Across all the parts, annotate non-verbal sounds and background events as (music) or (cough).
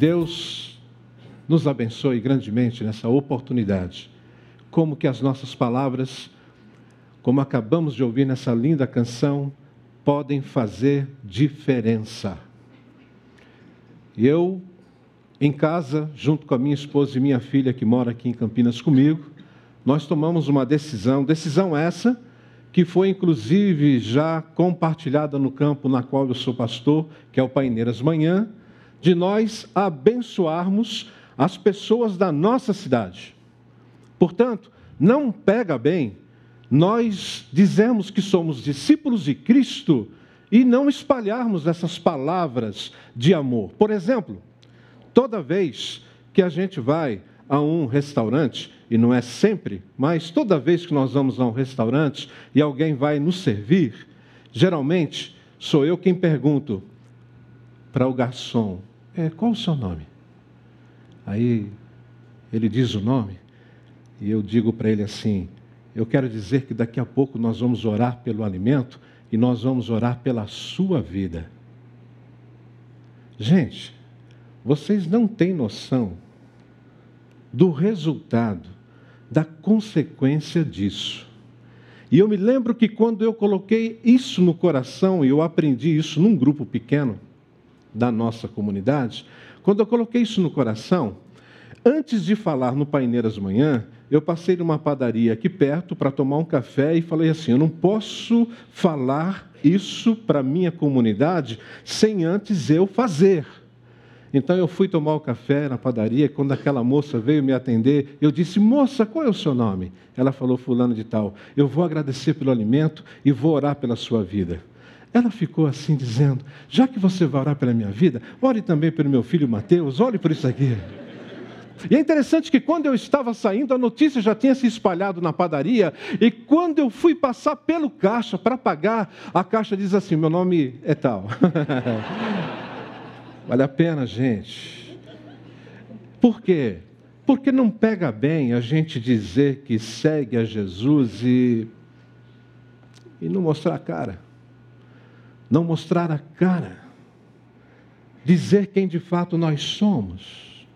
Deus nos abençoe grandemente nessa oportunidade. Como que as nossas palavras, como acabamos de ouvir nessa linda canção, podem fazer diferença. Eu, em casa, junto com a minha esposa e minha filha que mora aqui em Campinas comigo, nós tomamos uma decisão, decisão essa que foi inclusive já compartilhada no campo na qual eu sou pastor, que é o Paineiras Manhã, de nós abençoarmos as pessoas da nossa cidade. Portanto, não pega bem nós dizemos que somos discípulos de Cristo e não espalharmos essas palavras de amor. Por exemplo, toda vez que a gente vai a um restaurante, e não é sempre, mas toda vez que nós vamos a um restaurante e alguém vai nos servir, geralmente sou eu quem pergunto para o garçom: é, qual o seu nome? Aí ele diz o nome e eu digo para ele assim: eu quero dizer que daqui a pouco nós vamos orar pelo alimento e nós vamos orar pela sua vida. Gente, vocês não têm noção do resultado da consequência disso. E eu me lembro que quando eu coloquei isso no coração, e eu aprendi isso num grupo pequeno da nossa comunidade, quando eu coloquei isso no coração, antes de falar no Paineiras Manhã, eu passei numa padaria aqui perto para tomar um café e falei assim: eu não posso falar isso para minha comunidade sem antes eu fazer. Então eu fui tomar o café na padaria, e quando aquela moça veio me atender, eu disse: Moça, qual é o seu nome? Ela falou: Fulano de Tal. Eu vou agradecer pelo alimento e vou orar pela sua vida. Ela ficou assim dizendo: Já que você vai orar pela minha vida, ore também pelo meu filho Mateus, ore por isso aqui. E é interessante que quando eu estava saindo, a notícia já tinha se espalhado na padaria, e quando eu fui passar pelo caixa para pagar, a caixa diz assim: Meu nome é tal. (laughs) Vale a pena, gente. Por quê? Porque não pega bem a gente dizer que segue a Jesus e, e não mostrar a cara. Não mostrar a cara. Dizer quem de fato nós somos.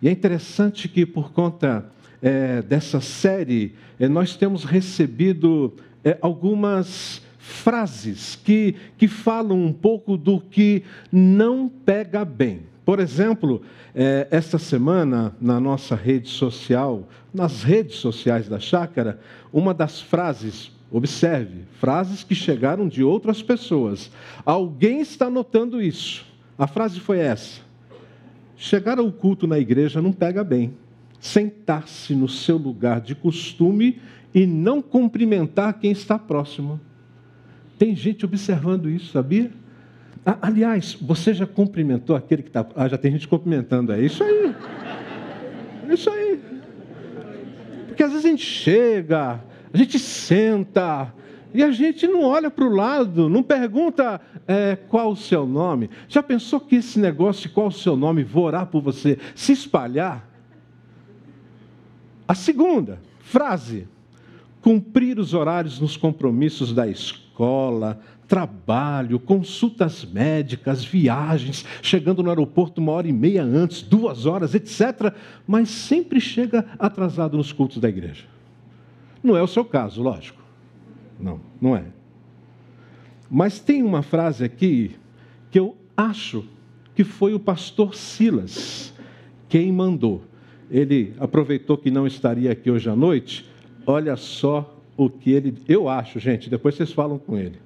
E é interessante que, por conta é, dessa série, é, nós temos recebido é, algumas frases que, que falam um pouco do que não pega bem. Por exemplo, é, esta semana, na nossa rede social, nas redes sociais da chácara, uma das frases, observe, frases que chegaram de outras pessoas. Alguém está notando isso. A frase foi essa: Chegar ao culto na igreja não pega bem. Sentar-se no seu lugar de costume e não cumprimentar quem está próximo. Tem gente observando isso, sabia? aliás, você já cumprimentou aquele que está. Ah, já tem gente cumprimentando. É isso aí. Isso aí. Porque às vezes a gente chega, a gente senta, e a gente não olha para o lado, não pergunta é, qual o seu nome. Já pensou que esse negócio de qual o seu nome, vou orar por você, se espalhar? A segunda frase: cumprir os horários nos compromissos da escola, trabalho, consultas médicas, viagens, chegando no aeroporto uma hora e meia antes, duas horas, etc. Mas sempre chega atrasado nos cultos da igreja. Não é o seu caso, lógico. Não, não é. Mas tem uma frase aqui que eu acho que foi o pastor Silas quem mandou. Ele aproveitou que não estaria aqui hoje à noite. Olha só o que ele. Eu acho, gente, depois vocês falam com ele.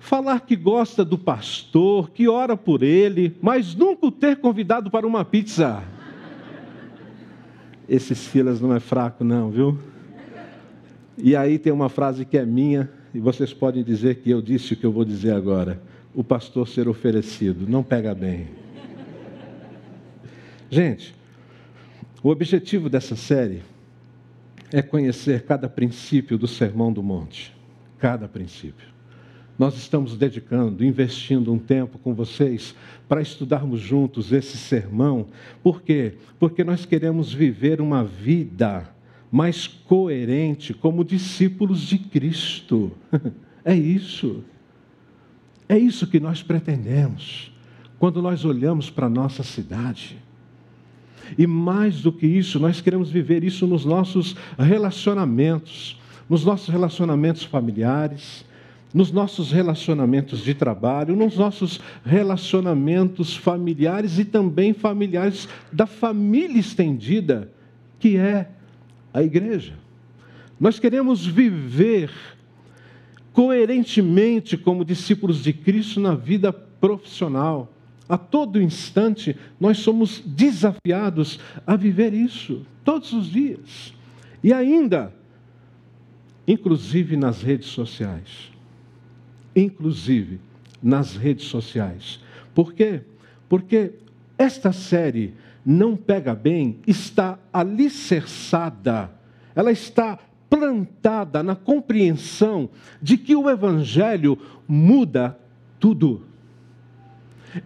Falar que gosta do pastor, que ora por ele, mas nunca o ter convidado para uma pizza. Esse Silas não é fraco, não, viu? E aí tem uma frase que é minha, e vocês podem dizer que eu disse o que eu vou dizer agora. O pastor ser oferecido, não pega bem. Gente, o objetivo dessa série é conhecer cada princípio do Sermão do Monte. Cada princípio. Nós estamos dedicando, investindo um tempo com vocês para estudarmos juntos esse sermão. Por quê? Porque nós queremos viver uma vida mais coerente como discípulos de Cristo. (laughs) É isso. É isso que nós pretendemos. quando nós olhamos para a nossa cidade. E mais do que isso, nós queremos viver isso nos nossos relacionamentos, nos nossos relacionamentos familiares, nos nossos relacionamentos de trabalho, nos nossos relacionamentos familiares e também familiares da família estendida, que é a igreja. Nós queremos viver coerentemente como discípulos de Cristo na vida profissional. A todo instante nós somos desafiados a viver isso, todos os dias. E ainda, inclusive nas redes sociais inclusive nas redes sociais. Por quê? Porque esta série não pega bem, está alicerçada, ela está plantada na compreensão de que o Evangelho muda tudo.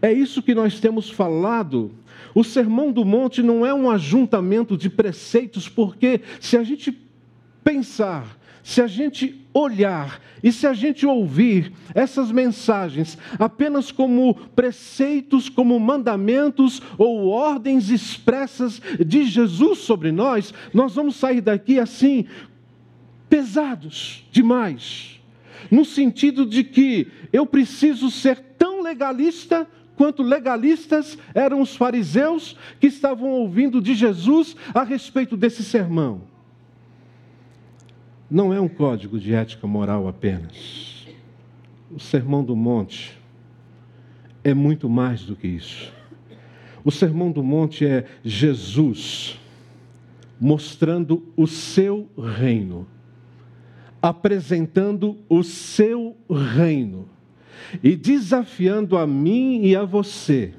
É isso que nós temos falado. O Sermão do Monte não é um ajuntamento de preceitos, porque se a gente pensar se a gente olhar e se a gente ouvir essas mensagens apenas como preceitos, como mandamentos ou ordens expressas de Jesus sobre nós, nós vamos sair daqui assim, pesados demais. No sentido de que eu preciso ser tão legalista quanto legalistas eram os fariseus que estavam ouvindo de Jesus a respeito desse sermão não é um código de ética moral apenas. O Sermão do Monte é muito mais do que isso. O Sermão do Monte é Jesus mostrando o seu reino, apresentando o seu reino e desafiando a mim e a você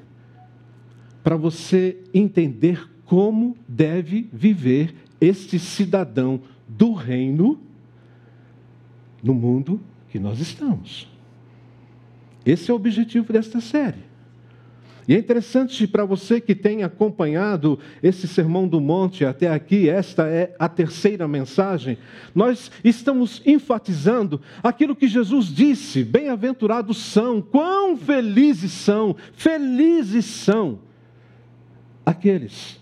para você entender como deve viver este cidadão do reino no mundo que nós estamos. Esse é o objetivo desta série. E é interessante para você que tem acompanhado esse Sermão do Monte até aqui, esta é a terceira mensagem, nós estamos enfatizando aquilo que Jesus disse: bem-aventurados são, quão felizes são, felizes são aqueles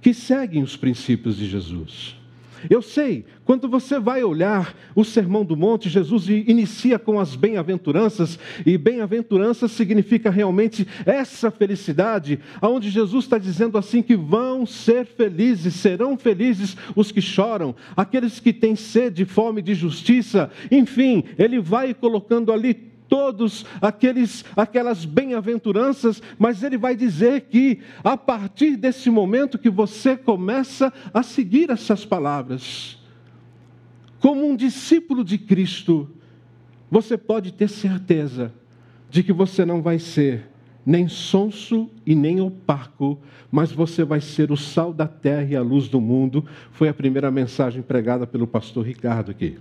que seguem os princípios de Jesus. Eu sei, quando você vai olhar o Sermão do Monte, Jesus inicia com as bem-aventuranças, e bem-aventurança significa realmente essa felicidade, aonde Jesus está dizendo assim que vão ser felizes, serão felizes os que choram, aqueles que têm sede, fome de justiça, enfim, ele vai colocando ali todos aqueles aquelas bem-aventuranças, mas ele vai dizer que a partir desse momento que você começa a seguir essas palavras, como um discípulo de Cristo, você pode ter certeza de que você não vai ser nem sonso e nem opaco, mas você vai ser o sal da terra e a luz do mundo. Foi a primeira mensagem pregada pelo pastor Ricardo aqui.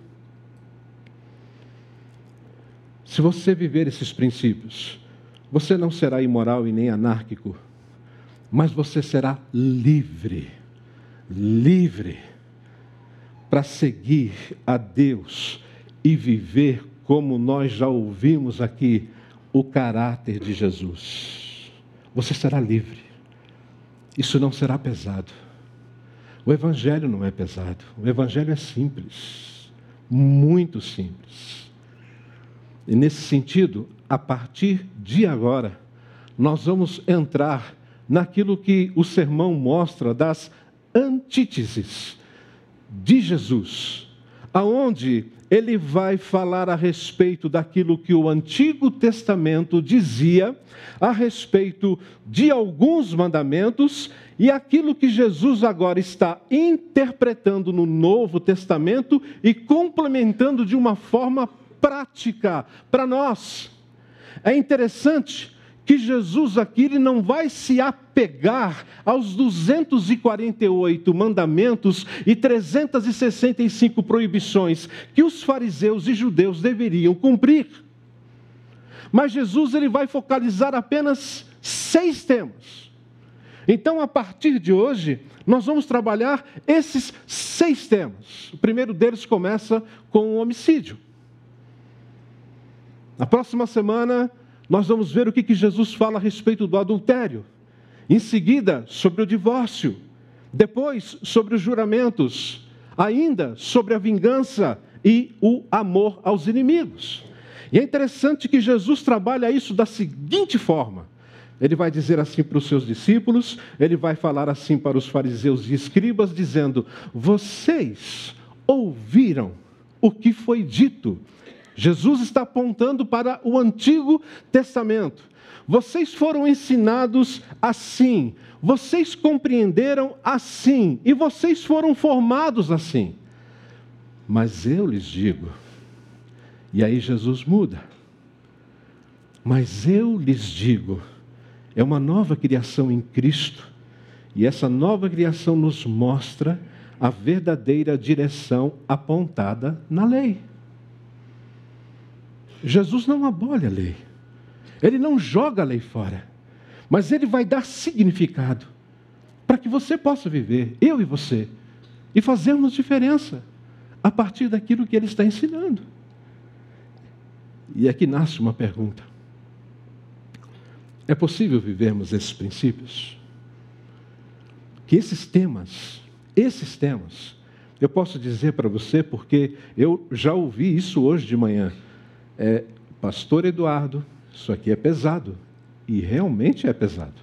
Se você viver esses princípios, você não será imoral e nem anárquico, mas você será livre, livre para seguir a Deus e viver como nós já ouvimos aqui o caráter de Jesus. Você será livre. Isso não será pesado. O Evangelho não é pesado. O Evangelho é simples, muito simples. E nesse sentido, a partir de agora, nós vamos entrar naquilo que o sermão mostra das antíteses de Jesus, aonde ele vai falar a respeito daquilo que o Antigo Testamento dizia a respeito de alguns mandamentos e aquilo que Jesus agora está interpretando no Novo Testamento e complementando de uma forma prática para nós. É interessante que Jesus aqui ele não vai se apegar aos 248 mandamentos e 365 proibições que os fariseus e judeus deveriam cumprir. Mas Jesus ele vai focalizar apenas seis temas. Então, a partir de hoje, nós vamos trabalhar esses seis temas. O primeiro deles começa com o homicídio. Na próxima semana, nós vamos ver o que, que Jesus fala a respeito do adultério. Em seguida, sobre o divórcio. Depois, sobre os juramentos. Ainda sobre a vingança e o amor aos inimigos. E é interessante que Jesus trabalha isso da seguinte forma: ele vai dizer assim para os seus discípulos, ele vai falar assim para os fariseus e escribas, dizendo: Vocês ouviram o que foi dito. Jesus está apontando para o Antigo Testamento. Vocês foram ensinados assim, vocês compreenderam assim, e vocês foram formados assim. Mas eu lhes digo, e aí Jesus muda. Mas eu lhes digo, é uma nova criação em Cristo, e essa nova criação nos mostra a verdadeira direção apontada na lei. Jesus não abole a lei, ele não joga a lei fora, mas ele vai dar significado para que você possa viver, eu e você, e fazermos diferença a partir daquilo que ele está ensinando. E aqui nasce uma pergunta: é possível vivermos esses princípios? Que esses temas, esses temas, eu posso dizer para você, porque eu já ouvi isso hoje de manhã. É, Pastor Eduardo, isso aqui é pesado. E realmente é pesado.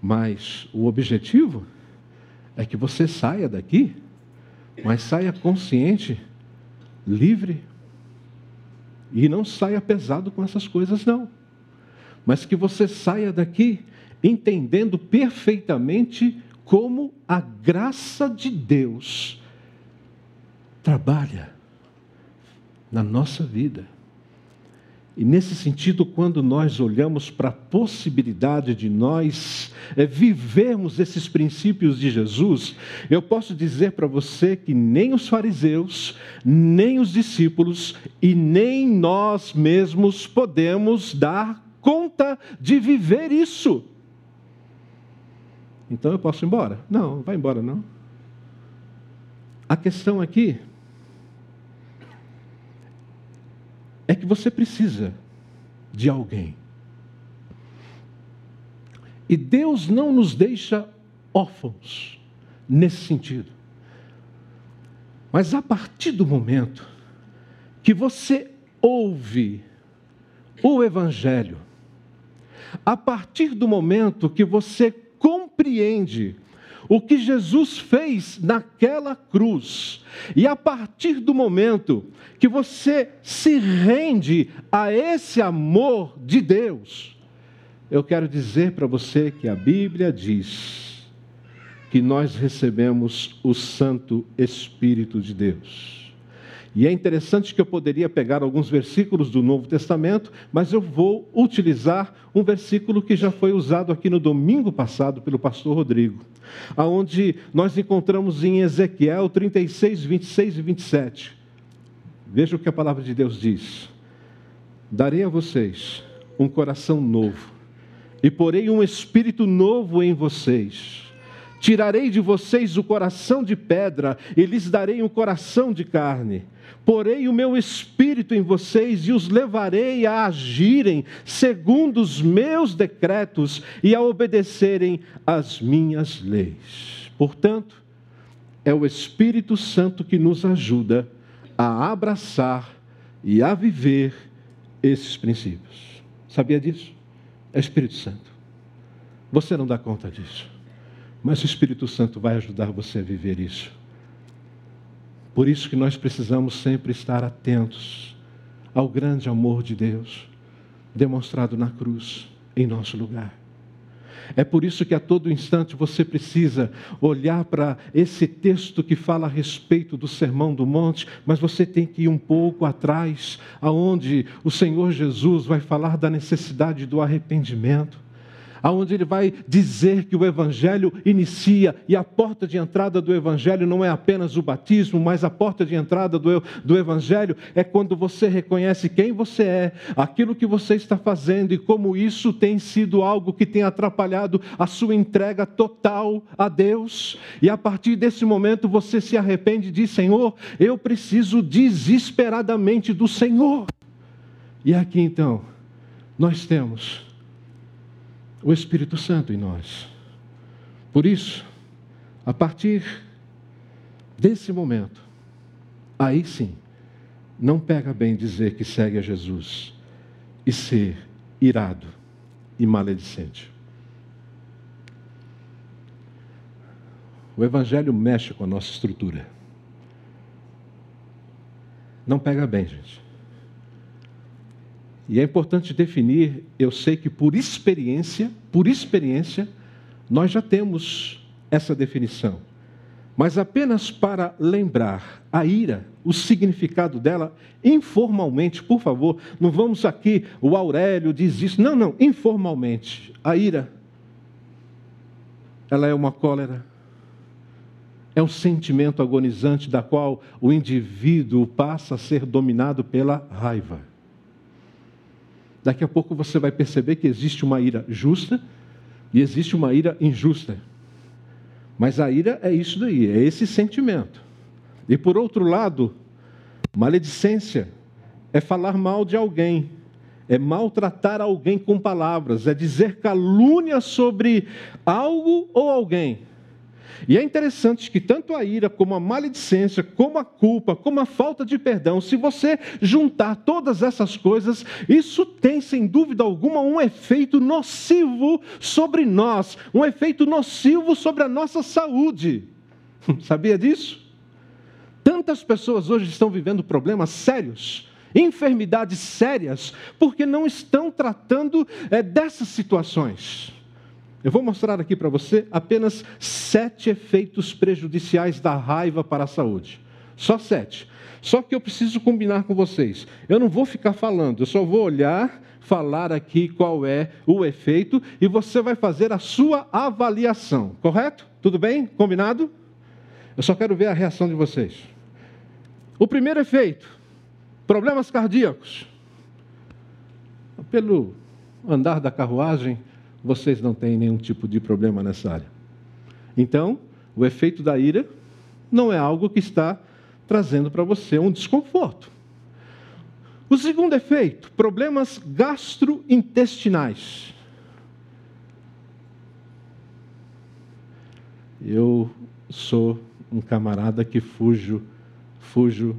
Mas o objetivo é que você saia daqui mas saia consciente, livre, e não saia pesado com essas coisas, não. Mas que você saia daqui entendendo perfeitamente como a graça de Deus trabalha na nossa vida. E nesse sentido, quando nós olhamos para a possibilidade de nós é, vivermos esses princípios de Jesus, eu posso dizer para você que nem os fariseus, nem os discípulos e nem nós mesmos podemos dar conta de viver isso. Então eu posso ir embora? Não, vai embora não. A questão aqui é que você precisa de alguém. E Deus não nos deixa órfãos nesse sentido. Mas a partir do momento que você ouve o Evangelho, a partir do momento que você compreende o que Jesus fez naquela cruz. E a partir do momento que você se rende a esse amor de Deus, eu quero dizer para você que a Bíblia diz que nós recebemos o Santo Espírito de Deus. E é interessante que eu poderia pegar alguns versículos do Novo Testamento, mas eu vou utilizar um versículo que já foi usado aqui no domingo passado pelo pastor Rodrigo, aonde nós encontramos em Ezequiel 36, 26 e 27. Veja o que a palavra de Deus diz: Darei a vocês um coração novo, e porei um espírito novo em vocês. Tirarei de vocês o coração de pedra e lhes darei um coração de carne porei o meu espírito em vocês e os levarei a agirem segundo os meus decretos e a obedecerem às minhas leis. Portanto, é o Espírito Santo que nos ajuda a abraçar e a viver esses princípios. Sabia disso? É o Espírito Santo. Você não dá conta disso, mas o Espírito Santo vai ajudar você a viver isso. Por isso que nós precisamos sempre estar atentos ao grande amor de Deus demonstrado na cruz em nosso lugar. É por isso que a todo instante você precisa olhar para esse texto que fala a respeito do Sermão do Monte, mas você tem que ir um pouco atrás, aonde o Senhor Jesus vai falar da necessidade do arrependimento aonde ele vai dizer que o evangelho inicia e a porta de entrada do evangelho não é apenas o batismo, mas a porta de entrada do, do evangelho é quando você reconhece quem você é, aquilo que você está fazendo e como isso tem sido algo que tem atrapalhado a sua entrega total a Deus. E a partir desse momento você se arrepende e diz: Senhor, eu preciso desesperadamente do Senhor. E aqui então nós temos o Espírito Santo em nós. Por isso, a partir desse momento, aí sim, não pega bem dizer que segue a Jesus e ser irado e maledicente. O Evangelho mexe com a nossa estrutura. Não pega bem, gente. E é importante definir, eu sei que por experiência, por experiência, nós já temos essa definição. Mas apenas para lembrar a ira, o significado dela, informalmente, por favor, não vamos aqui, o Aurélio diz isso, não, não, informalmente. A ira, ela é uma cólera, é um sentimento agonizante da qual o indivíduo passa a ser dominado pela raiva. Daqui a pouco você vai perceber que existe uma ira justa e existe uma ira injusta. Mas a ira é isso daí, é esse sentimento. E por outro lado, maledicência é falar mal de alguém, é maltratar alguém com palavras, é dizer calúnia sobre algo ou alguém. E é interessante que tanto a ira, como a maledicência, como a culpa, como a falta de perdão, se você juntar todas essas coisas, isso tem, sem dúvida alguma, um efeito nocivo sobre nós, um efeito nocivo sobre a nossa saúde. (laughs) Sabia disso? Tantas pessoas hoje estão vivendo problemas sérios enfermidades sérias, porque não estão tratando é, dessas situações. Eu vou mostrar aqui para você apenas sete efeitos prejudiciais da raiva para a saúde. Só sete. Só que eu preciso combinar com vocês. Eu não vou ficar falando, eu só vou olhar, falar aqui qual é o efeito e você vai fazer a sua avaliação, correto? Tudo bem? Combinado? Eu só quero ver a reação de vocês. O primeiro efeito: problemas cardíacos. Pelo andar da carruagem, vocês não têm nenhum tipo de problema nessa área. Então, o efeito da ira não é algo que está trazendo para você um desconforto. O segundo efeito, problemas gastrointestinais. Eu sou um camarada que fujo, fujo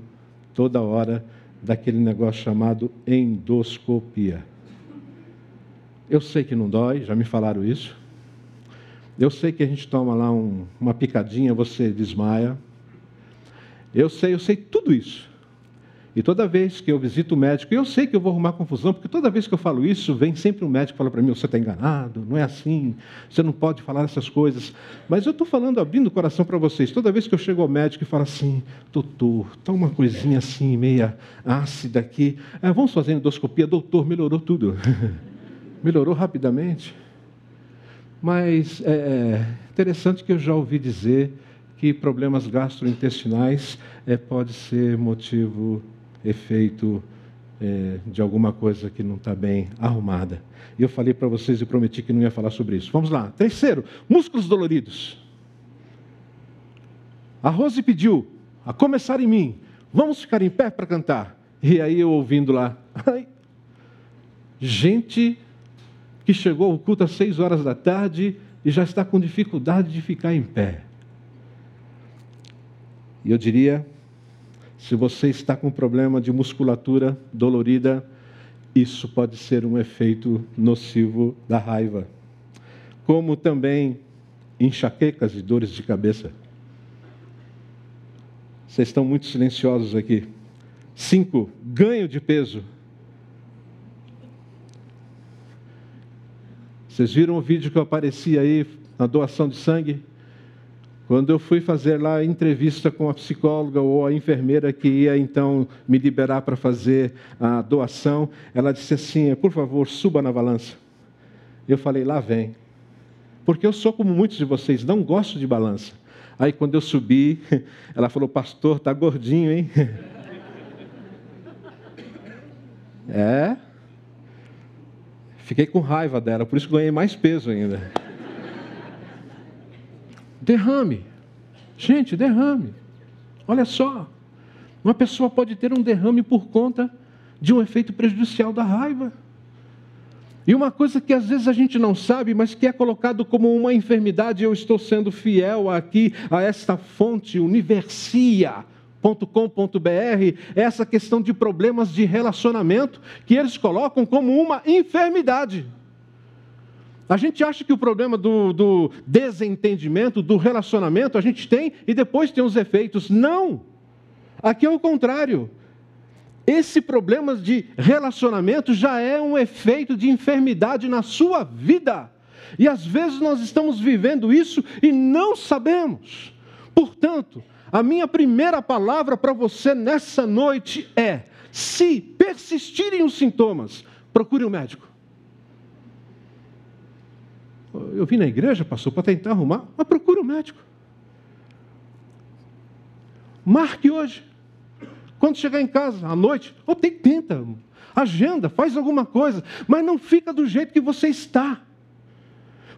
toda hora daquele negócio chamado endoscopia. Eu sei que não dói, já me falaram isso. Eu sei que a gente toma lá um, uma picadinha, você desmaia. Eu sei, eu sei tudo isso. E toda vez que eu visito o médico, eu sei que eu vou arrumar confusão, porque toda vez que eu falo isso, vem sempre um médico fala para mim: você está enganado, não é assim, você não pode falar essas coisas. Mas eu estou falando, abrindo o coração para vocês. Toda vez que eu chego ao médico e falo assim: doutor, está uma coisinha assim, meia ácida aqui, ah, vamos fazer endoscopia, doutor, melhorou tudo. (laughs) melhorou rapidamente. Mas é, é interessante que eu já ouvi dizer que problemas gastrointestinais é, pode ser motivo, efeito é, de alguma coisa que não está bem arrumada. E eu falei para vocês e prometi que não ia falar sobre isso. Vamos lá. Terceiro, músculos doloridos. A Rose pediu, a começar em mim, vamos ficar em pé para cantar. E aí eu ouvindo lá, (laughs) gente que chegou ao culto às seis horas da tarde e já está com dificuldade de ficar em pé. E eu diria, se você está com problema de musculatura dolorida, isso pode ser um efeito nocivo da raiva. Como também enxaquecas e dores de cabeça. Vocês estão muito silenciosos aqui. Cinco, ganho de peso. Vocês viram o vídeo que eu apareci aí na doação de sangue? Quando eu fui fazer lá a entrevista com a psicóloga ou a enfermeira que ia então me liberar para fazer a doação, ela disse assim: por favor, suba na balança. Eu falei: lá vem. Porque eu sou como muitos de vocês, não gosto de balança. Aí quando eu subi, (laughs) ela falou: pastor, tá gordinho, hein? (laughs) É? Fiquei com raiva dela, por isso ganhei mais peso ainda. Derrame. Gente, derrame. Olha só. Uma pessoa pode ter um derrame por conta de um efeito prejudicial da raiva. E uma coisa que às vezes a gente não sabe, mas que é colocado como uma enfermidade, eu estou sendo fiel aqui a esta fonte, universia.com.br, é essa questão de problemas de relacionamento, que eles colocam como uma enfermidade. A gente acha que o problema do, do desentendimento, do relacionamento, a gente tem e depois tem os efeitos. Não! Aqui é o contrário. Esse problema de relacionamento já é um efeito de enfermidade na sua vida. E às vezes nós estamos vivendo isso e não sabemos. Portanto, a minha primeira palavra para você nessa noite é: se persistirem os sintomas, procure um médico. Eu vim na igreja, passou para tentar arrumar, mas procure um médico. Marque hoje. Quando chegar em casa à noite, ou tem, tenta, agenda, faz alguma coisa, mas não fica do jeito que você está.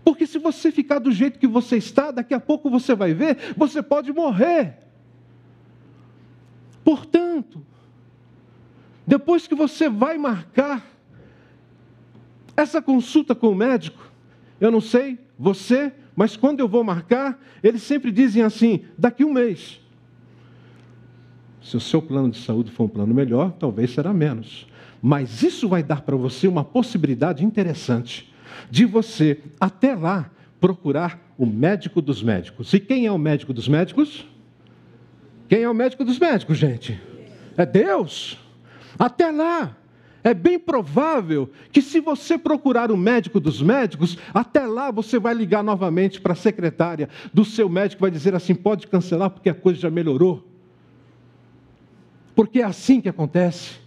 Porque se você ficar do jeito que você está, daqui a pouco você vai ver, você pode morrer. Portanto, depois que você vai marcar essa consulta com o médico, eu não sei você, mas quando eu vou marcar, eles sempre dizem assim: daqui um mês. Se o seu plano de saúde for um plano melhor, talvez será menos. Mas isso vai dar para você uma possibilidade interessante de você, até lá, procurar o médico dos médicos. E quem é o médico dos médicos? Quem é o médico dos médicos, gente? É Deus. Até lá. É bem provável que, se você procurar o médico dos médicos, até lá você vai ligar novamente para a secretária do seu médico, vai dizer assim: pode cancelar porque a coisa já melhorou. Porque é assim que acontece.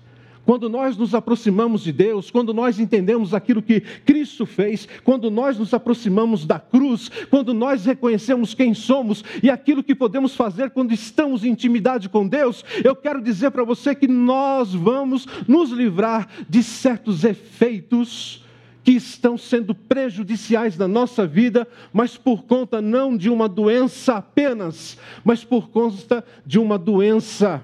Quando nós nos aproximamos de Deus, quando nós entendemos aquilo que Cristo fez, quando nós nos aproximamos da cruz, quando nós reconhecemos quem somos e aquilo que podemos fazer quando estamos em intimidade com Deus, eu quero dizer para você que nós vamos nos livrar de certos efeitos que estão sendo prejudiciais na nossa vida, mas por conta não de uma doença apenas, mas por conta de uma doença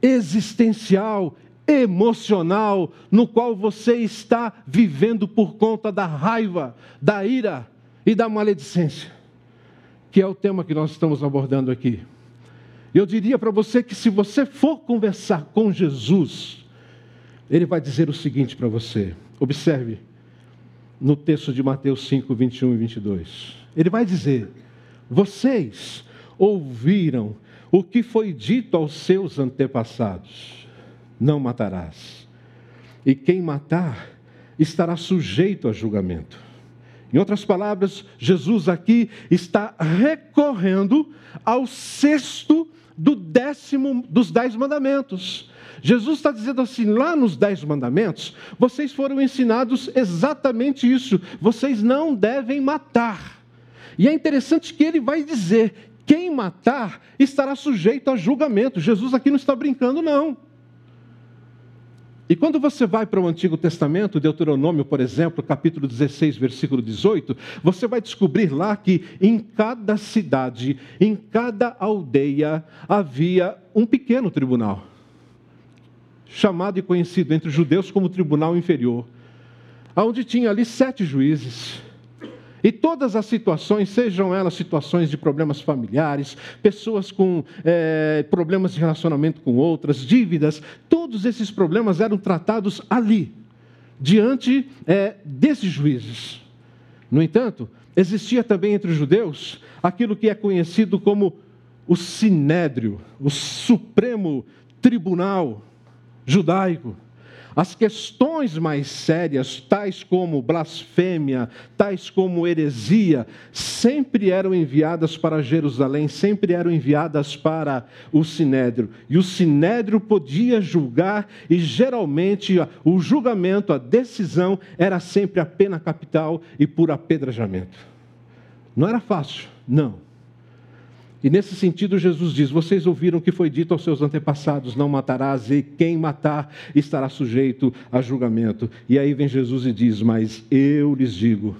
existencial, emocional, no qual você está vivendo por conta da raiva, da ira e da maledicência, que é o tema que nós estamos abordando aqui. Eu diria para você que se você for conversar com Jesus, ele vai dizer o seguinte para você. Observe no texto de Mateus 5, 21 e 22. Ele vai dizer: Vocês ouviram o que foi dito aos seus antepassados: não matarás. E quem matar estará sujeito a julgamento. Em outras palavras, Jesus aqui está recorrendo ao sexto do décimo dos dez mandamentos. Jesus está dizendo assim, lá nos dez mandamentos, vocês foram ensinados exatamente isso. Vocês não devem matar. E é interessante que ele vai dizer quem matar estará sujeito a julgamento. Jesus aqui não está brincando, não. E quando você vai para o Antigo Testamento, Deuteronômio, por exemplo, capítulo 16, versículo 18, você vai descobrir lá que em cada cidade, em cada aldeia, havia um pequeno tribunal, chamado e conhecido entre os judeus como tribunal inferior, onde tinha ali sete juízes e todas as situações, sejam elas situações de problemas familiares, pessoas com é, problemas de relacionamento com outras, dívidas, todos esses problemas eram tratados ali, diante é, desses juízes. No entanto, existia também entre os judeus aquilo que é conhecido como o sinédrio, o supremo tribunal judaico. As questões mais sérias, tais como blasfêmia, tais como heresia, sempre eram enviadas para Jerusalém, sempre eram enviadas para o sinédrio. E o sinédrio podia julgar, e geralmente o julgamento, a decisão, era sempre a pena capital e por apedrejamento. Não era fácil, não. E nesse sentido, Jesus diz: Vocês ouviram que foi dito aos seus antepassados: Não matarás, e quem matar estará sujeito a julgamento. E aí vem Jesus e diz: Mas eu lhes digo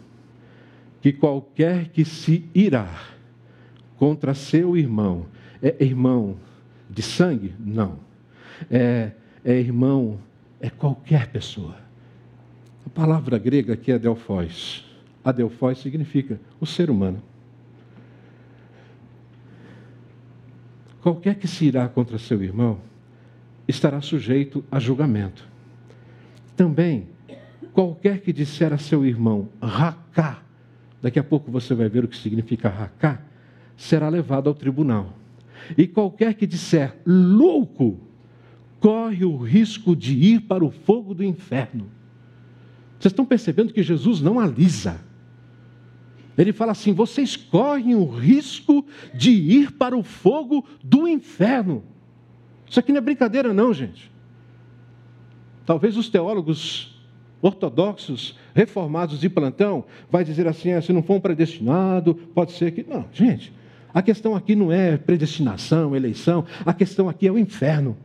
que qualquer que se irá contra seu irmão é irmão de sangue? Não. É, é irmão, é qualquer pessoa. A palavra grega aqui é adelphos. Adelphos significa o ser humano. Qualquer que se irá contra seu irmão estará sujeito a julgamento. Também, qualquer que disser a seu irmão, racá, daqui a pouco você vai ver o que significa racá, será levado ao tribunal. E qualquer que disser louco, corre o risco de ir para o fogo do inferno. Vocês estão percebendo que Jesus não alisa. Ele fala assim: vocês correm o risco de ir para o fogo do inferno. Isso aqui não é brincadeira, não, gente. Talvez os teólogos ortodoxos, reformados de plantão, vai dizer assim: ah, se não for um predestinado, pode ser que. Não, gente. A questão aqui não é predestinação, eleição, a questão aqui é o inferno.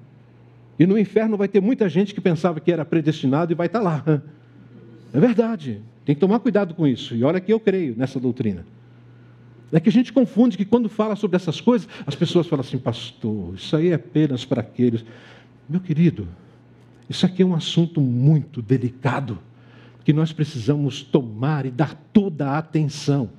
E no inferno vai ter muita gente que pensava que era predestinado e vai estar lá. É verdade. Tem que tomar cuidado com isso. E olha que eu creio nessa doutrina. É que a gente confunde que quando fala sobre essas coisas, as pessoas falam assim, pastor, isso aí é apenas para aqueles. Meu querido, isso aqui é um assunto muito delicado, que nós precisamos tomar e dar toda a atenção.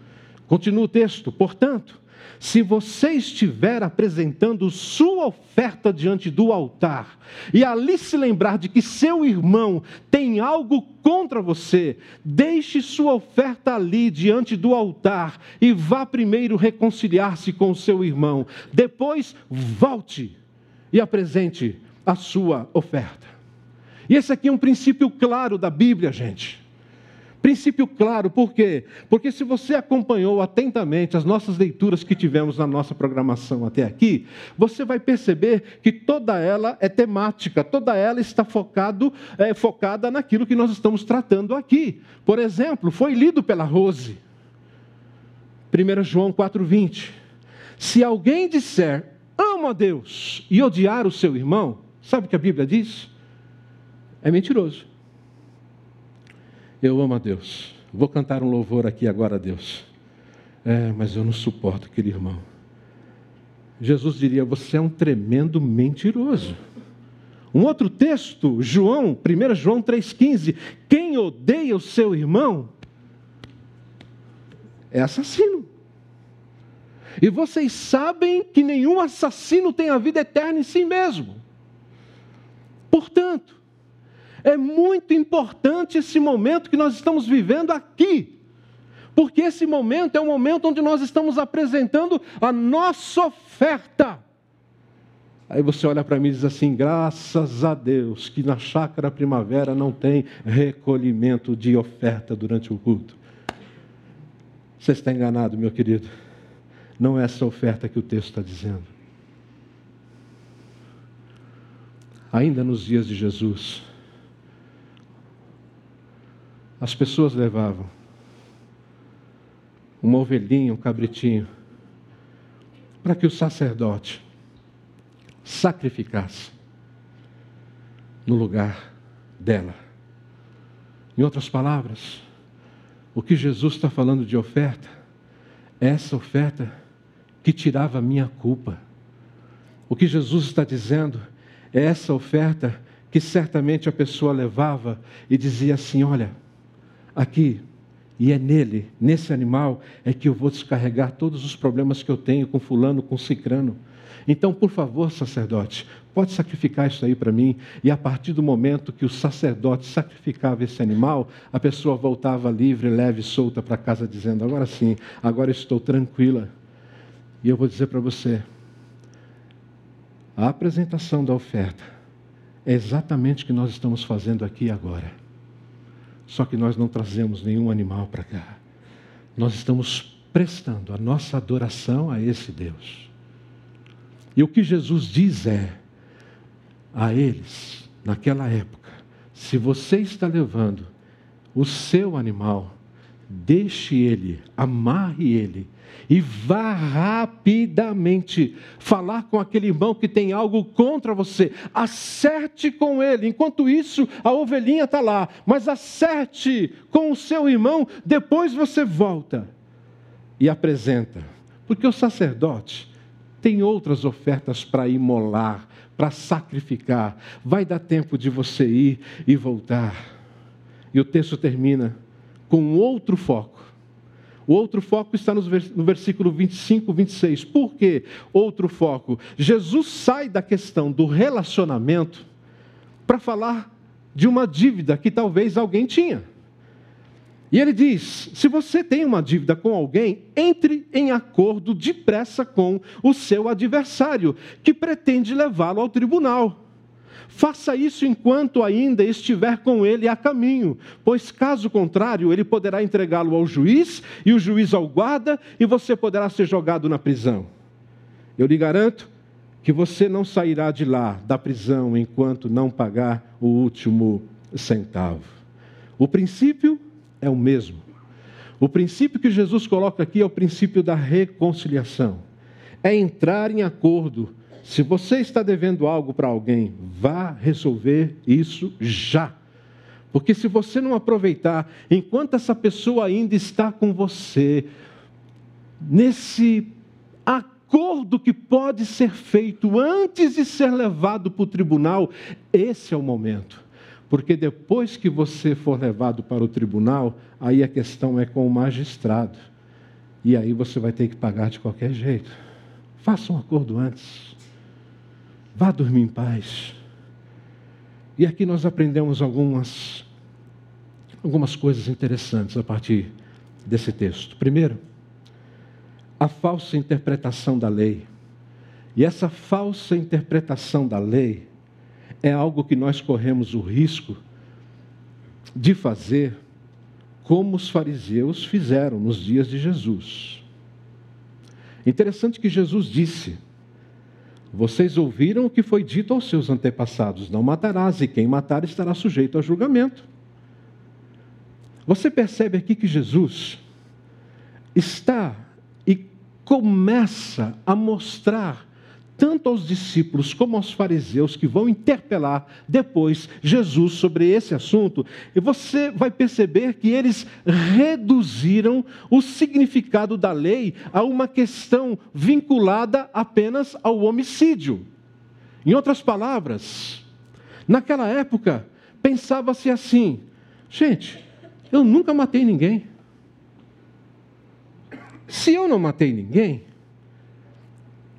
Continua o texto, portanto, se você estiver apresentando sua oferta diante do altar e ali se lembrar de que seu irmão tem algo contra você, deixe sua oferta ali diante do altar e vá primeiro reconciliar-se com seu irmão. Depois, volte e apresente a sua oferta. E esse aqui é um princípio claro da Bíblia, gente. Princípio claro, por quê? Porque se você acompanhou atentamente as nossas leituras que tivemos na nossa programação até aqui, você vai perceber que toda ela é temática, toda ela está focado, é, focada naquilo que nós estamos tratando aqui. Por exemplo, foi lido pela Rose, 1 João 4,20. Se alguém disser amo a Deus e odiar o seu irmão, sabe o que a Bíblia diz? É mentiroso. Eu amo a Deus. Vou cantar um louvor aqui agora a Deus. É, mas eu não suporto aquele irmão. Jesus diria: Você é um tremendo mentiroso. Um outro texto, João, 1 João 3,15: Quem odeia o seu irmão é assassino. E vocês sabem que nenhum assassino tem a vida eterna em si mesmo. Portanto, é muito importante esse momento que nós estamos vivendo aqui. Porque esse momento é o momento onde nós estamos apresentando a nossa oferta. Aí você olha para mim e diz assim: graças a Deus que na chácara primavera não tem recolhimento de oferta durante o culto. Você está enganado, meu querido. Não é essa oferta que o texto está dizendo. Ainda nos dias de Jesus, as pessoas levavam uma ovelhinha, um cabritinho, para que o sacerdote sacrificasse no lugar dela. Em outras palavras, o que Jesus está falando de oferta é essa oferta que tirava a minha culpa. O que Jesus está dizendo é essa oferta que certamente a pessoa levava e dizia assim: Olha, aqui, e é nele, nesse animal, é que eu vou descarregar todos os problemas que eu tenho com fulano, com cicrano. Então, por favor, sacerdote, pode sacrificar isso aí para mim. E a partir do momento que o sacerdote sacrificava esse animal, a pessoa voltava livre, leve, solta para casa, dizendo: Agora sim, agora estou tranquila. E eu vou dizer para você: a apresentação da oferta é exatamente o que nós estamos fazendo aqui agora. Só que nós não trazemos nenhum animal para cá. Nós estamos prestando a nossa adoração a esse Deus. E o que Jesus diz é a eles, naquela época: se você está levando o seu animal, deixe ele, amarre ele e vá rapidamente falar com aquele irmão que tem algo contra você. Acerte com ele. Enquanto isso, a ovelhinha está lá, mas acerte com o seu irmão. Depois você volta e apresenta. Porque o sacerdote tem outras ofertas para imolar, para sacrificar. Vai dar tempo de você ir e voltar. E o texto termina com outro foco. O outro foco está no versículo 25, 26. Por que outro foco? Jesus sai da questão do relacionamento para falar de uma dívida que talvez alguém tinha. E ele diz: se você tem uma dívida com alguém, entre em acordo depressa com o seu adversário, que pretende levá-lo ao tribunal. Faça isso enquanto ainda estiver com ele a caminho, pois caso contrário, ele poderá entregá-lo ao juiz e o juiz ao guarda e você poderá ser jogado na prisão. Eu lhe garanto que você não sairá de lá, da prisão, enquanto não pagar o último centavo. O princípio é o mesmo. O princípio que Jesus coloca aqui é o princípio da reconciliação. É entrar em acordo. Se você está devendo algo para alguém, vá resolver isso já. Porque se você não aproveitar, enquanto essa pessoa ainda está com você, nesse acordo que pode ser feito antes de ser levado para o tribunal, esse é o momento. Porque depois que você for levado para o tribunal, aí a questão é com o magistrado. E aí você vai ter que pagar de qualquer jeito. Faça um acordo antes. Vá dormir em paz. E aqui nós aprendemos algumas, algumas coisas interessantes a partir desse texto. Primeiro, a falsa interpretação da lei. E essa falsa interpretação da lei é algo que nós corremos o risco de fazer como os fariseus fizeram nos dias de Jesus. Interessante que Jesus disse: Vocês ouviram o que foi dito aos seus antepassados: Não matarás, e quem matar estará sujeito a julgamento. Você percebe aqui que Jesus está e começa a mostrar tanto aos discípulos como aos fariseus que vão interpelar depois Jesus sobre esse assunto, e você vai perceber que eles reduziram o significado da lei a uma questão vinculada apenas ao homicídio. Em outras palavras, naquela época, pensava-se assim: gente, eu nunca matei ninguém. Se eu não matei ninguém,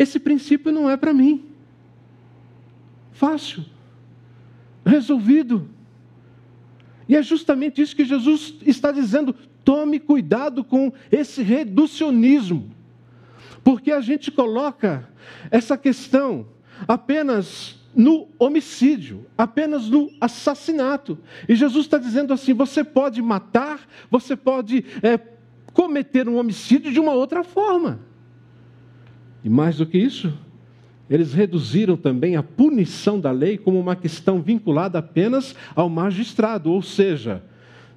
esse princípio não é para mim. Fácil. Resolvido. E é justamente isso que Jesus está dizendo. Tome cuidado com esse reducionismo. Porque a gente coloca essa questão apenas no homicídio, apenas no assassinato. E Jesus está dizendo assim: você pode matar, você pode é, cometer um homicídio de uma outra forma. E mais do que isso, eles reduziram também a punição da lei como uma questão vinculada apenas ao magistrado, ou seja,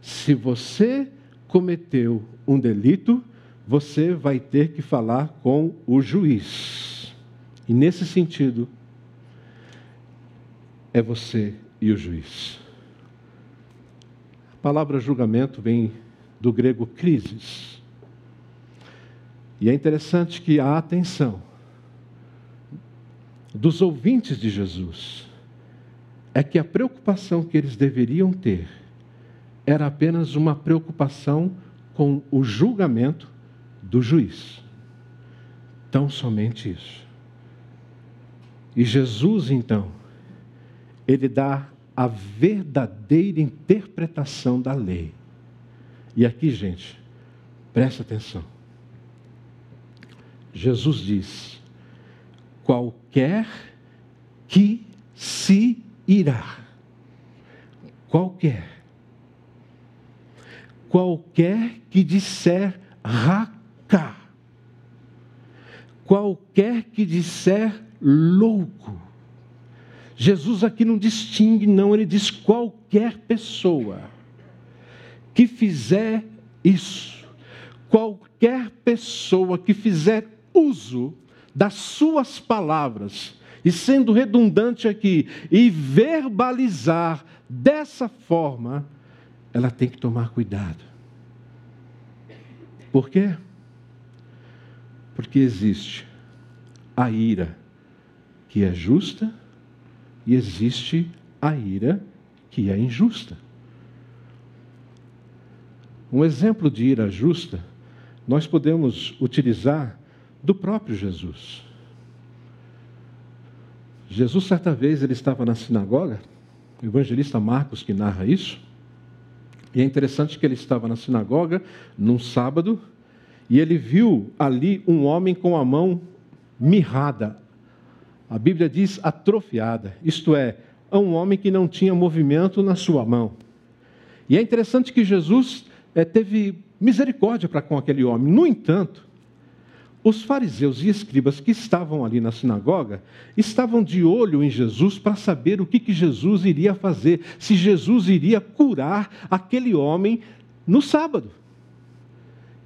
se você cometeu um delito, você vai ter que falar com o juiz. E nesse sentido, é você e o juiz. A palavra julgamento vem do grego crises e é interessante que a atenção dos ouvintes de Jesus é que a preocupação que eles deveriam ter era apenas uma preocupação com o julgamento do juiz. Tão somente isso. E Jesus, então, ele dá a verdadeira interpretação da lei. E aqui, gente, presta atenção. Jesus diz: qualquer que se irá, qualquer, qualquer que disser raca, qualquer que disser louco. Jesus aqui não distingue, não, ele diz qualquer pessoa que fizer isso, qualquer pessoa que fizer uso das suas palavras, e sendo redundante aqui, e verbalizar dessa forma, ela tem que tomar cuidado. Por quê? Porque existe a ira que é justa e existe a ira que é injusta. Um exemplo de ira justa, nós podemos utilizar do próprio Jesus. Jesus, certa vez, ele estava na sinagoga, o evangelista Marcos que narra isso, e é interessante que ele estava na sinagoga num sábado, e ele viu ali um homem com a mão mirrada. A Bíblia diz atrofiada, isto é, um homem que não tinha movimento na sua mão. E é interessante que Jesus é, teve misericórdia para com aquele homem. No entanto, os fariseus e escribas que estavam ali na sinagoga estavam de olho em Jesus para saber o que, que Jesus iria fazer, se Jesus iria curar aquele homem no sábado.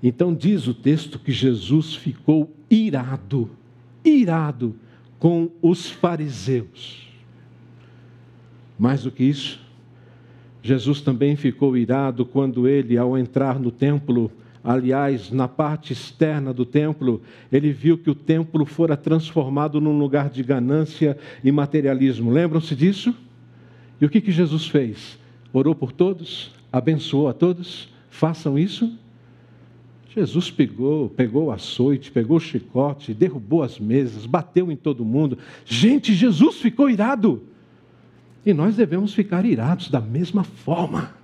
Então diz o texto que Jesus ficou irado, irado com os fariseus. Mais do que isso, Jesus também ficou irado quando ele, ao entrar no templo, aliás, na parte externa do templo, ele viu que o templo fora transformado num lugar de ganância e materialismo. Lembram-se disso? E o que, que Jesus fez? Orou por todos, abençoou a todos, façam isso Jesus pegou, pegou o açoite, pegou o chicote, derrubou as mesas, bateu em todo mundo. Gente, Jesus ficou irado. E nós devemos ficar irados da mesma forma.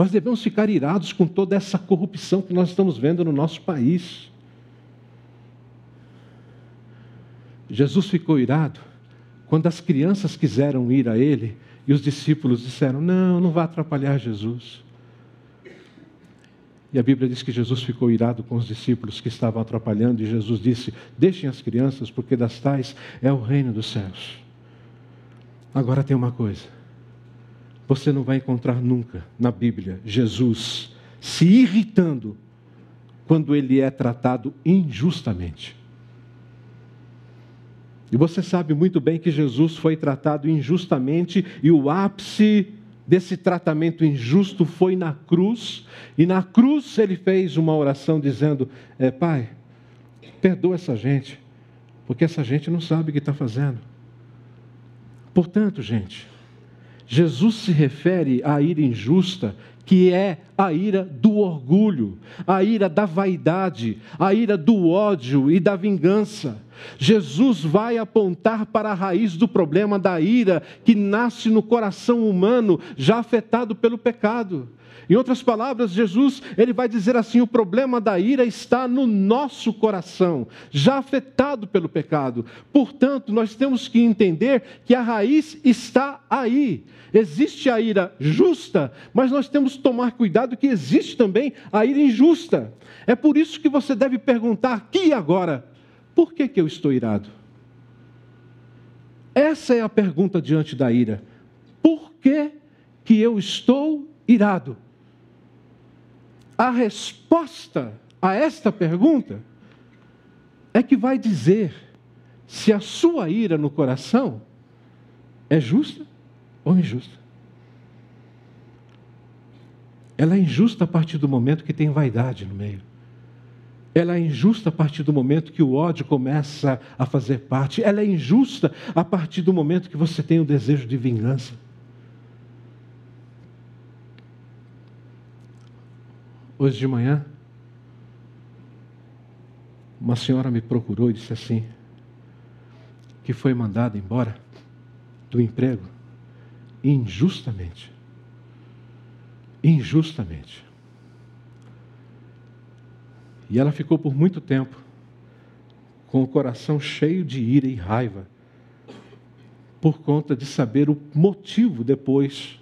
Nós devemos ficar irados com toda essa corrupção que nós estamos vendo no nosso país. Jesus ficou irado quando as crianças quiseram ir a ele e os discípulos disseram: Não, não vá atrapalhar Jesus. E a Bíblia diz que Jesus ficou irado com os discípulos que estavam atrapalhando, e Jesus disse: Deixem as crianças, porque das tais é o reino dos céus. Agora tem uma coisa: você não vai encontrar nunca na Bíblia Jesus se irritando quando ele é tratado injustamente. E você sabe muito bem que Jesus foi tratado injustamente e o ápice desse tratamento injusto foi na cruz, e na cruz ele fez uma oração dizendo: é, Pai, perdoa essa gente, porque essa gente não sabe o que está fazendo. Portanto, gente, Jesus se refere à ira injusta, que é a ira do orgulho, a ira da vaidade, a ira do ódio e da vingança. Jesus vai apontar para a raiz do problema da ira que nasce no coração humano já afetado pelo pecado. Em outras palavras, Jesus, ele vai dizer assim: o problema da ira está no nosso coração, já afetado pelo pecado. Portanto, nós temos que entender que a raiz está aí. Existe a ira justa, mas nós temos tomar cuidado que existe também a ira injusta. É por isso que você deve perguntar aqui agora: por que, que eu estou irado? Essa é a pergunta diante da ira. Por que, que eu estou irado? A resposta a esta pergunta é que vai dizer se a sua ira no coração é justa ou injusta. Ela é injusta a partir do momento que tem vaidade no meio. Ela é injusta a partir do momento que o ódio começa a fazer parte. Ela é injusta a partir do momento que você tem o desejo de vingança. Hoje de manhã, uma senhora me procurou e disse assim: que foi mandada embora do emprego injustamente. Injustamente. E ela ficou por muito tempo com o coração cheio de ira e raiva, por conta de saber o motivo depois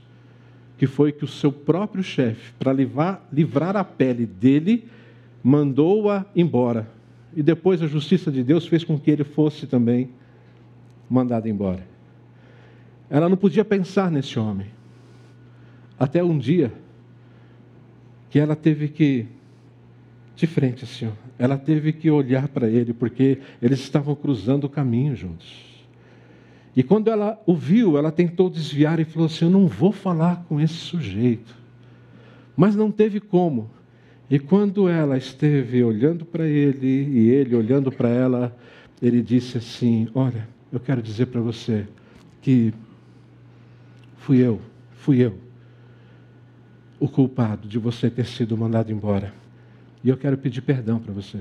que foi que o seu próprio chefe, para livrar, livrar a pele dele, mandou-a embora. E depois a justiça de Deus fez com que ele fosse também mandado embora. Ela não podia pensar nesse homem. Até um dia que ela teve que, de frente assim, ela teve que olhar para ele, porque eles estavam cruzando o caminho juntos. E quando ela o viu, ela tentou desviar e falou assim: Eu não vou falar com esse sujeito. Mas não teve como. E quando ela esteve olhando para ele e ele olhando para ela, ele disse assim: Olha, eu quero dizer para você que fui eu, fui eu. O culpado de você ter sido mandado embora. E eu quero pedir perdão para você.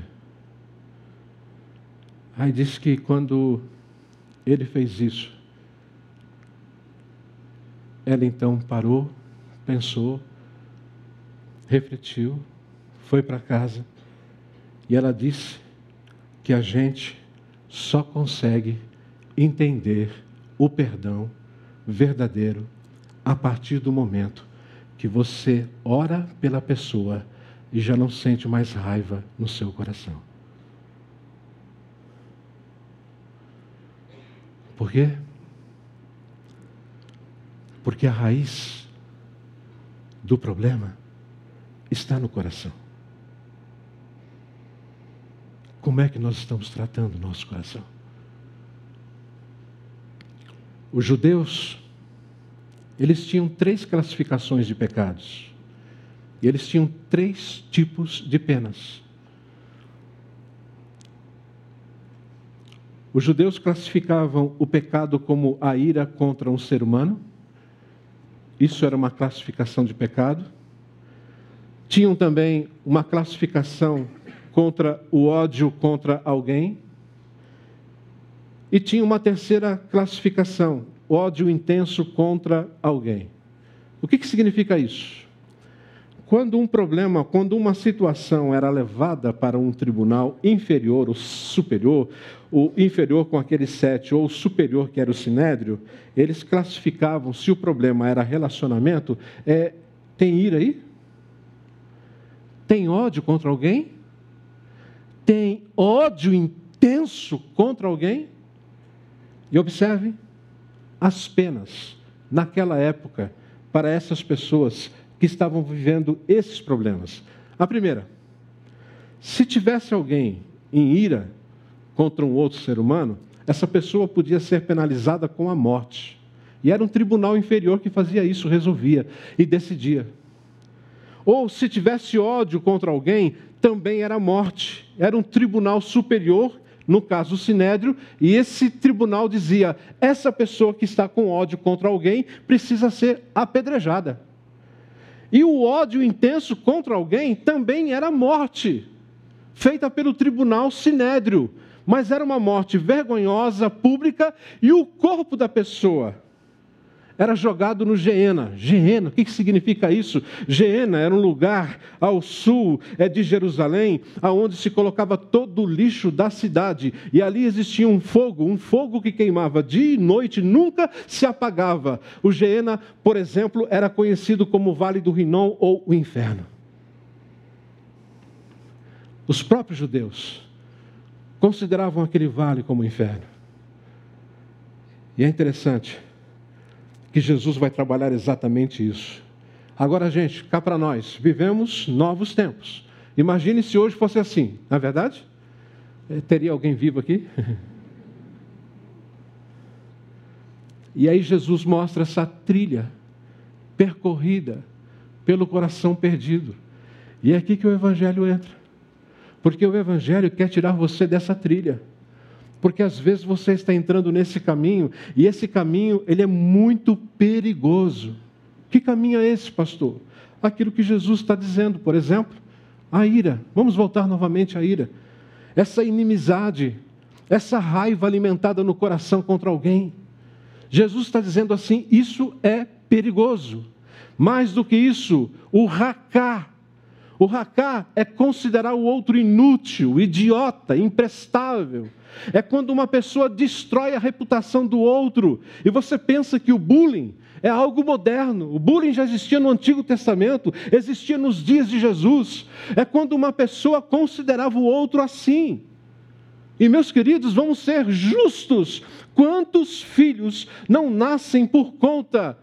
Aí diz que quando ele fez isso, ela então parou, pensou, refletiu, foi para casa e ela disse que a gente só consegue entender o perdão verdadeiro a partir do momento que você ora pela pessoa e já não sente mais raiva no seu coração. Por quê? Porque a raiz do problema está no coração. Como é que nós estamos tratando o nosso coração? Os judeus, eles tinham três classificações de pecados. E eles tinham três tipos de penas. Os judeus classificavam o pecado como a ira contra um ser humano. Isso era uma classificação de pecado. Tinham também uma classificação contra o ódio contra alguém. E tinha uma terceira classificação, ódio intenso contra alguém. O que, que significa isso? Quando um problema, quando uma situação era levada para um tribunal inferior ou superior, o inferior com aquele sete ou o superior que era o sinédrio, eles classificavam se o problema era relacionamento, é, tem ira aí? Tem ódio contra alguém? Tem ódio intenso contra alguém? E observe as penas naquela época para essas pessoas que estavam vivendo esses problemas. A primeira, se tivesse alguém em ira contra um outro ser humano, essa pessoa podia ser penalizada com a morte. E era um tribunal inferior que fazia isso, resolvia e decidia. Ou se tivesse ódio contra alguém, também era morte. Era um tribunal superior no caso o Sinédrio, e esse tribunal dizia: essa pessoa que está com ódio contra alguém precisa ser apedrejada. E o ódio intenso contra alguém também era morte, feita pelo tribunal Sinédrio, mas era uma morte vergonhosa, pública, e o corpo da pessoa era jogado no Geena. Geena, o que significa isso? Geena era um lugar ao sul é de Jerusalém, aonde se colocava todo o lixo da cidade. E ali existia um fogo, um fogo que queimava dia e noite, nunca se apagava. O Geena, por exemplo, era conhecido como Vale do Rinom ou o Inferno. Os próprios judeus consideravam aquele vale como inferno. E é interessante que Jesus vai trabalhar exatamente isso. Agora, gente, cá para nós, vivemos novos tempos. Imagine se hoje fosse assim, não é verdade? É, teria alguém vivo aqui? (laughs) E aí Jesus mostra essa trilha percorrida pelo coração perdido. E é aqui que o Evangelho entra. Porque o Evangelho quer tirar você dessa trilha. Porque às vezes você está entrando nesse caminho e esse caminho ele é muito perigoso. Que caminho é esse, pastor? Aquilo que Jesus está dizendo, por exemplo, a ira. Vamos voltar novamente à ira. Essa inimizade, essa raiva alimentada no coração contra alguém. Jesus está dizendo assim: isso é perigoso. Mais do que isso, o racá. O racá é considerar o outro inútil, idiota, imprestável é quando uma pessoa destrói a reputação do outro. E você pensa que o bullying é algo moderno. O bullying já existia no Antigo Testamento, existia nos dias de Jesus. É quando uma pessoa considerava o outro assim. E meus queridos, vamos ser justos. Quantos filhos não nascem por conta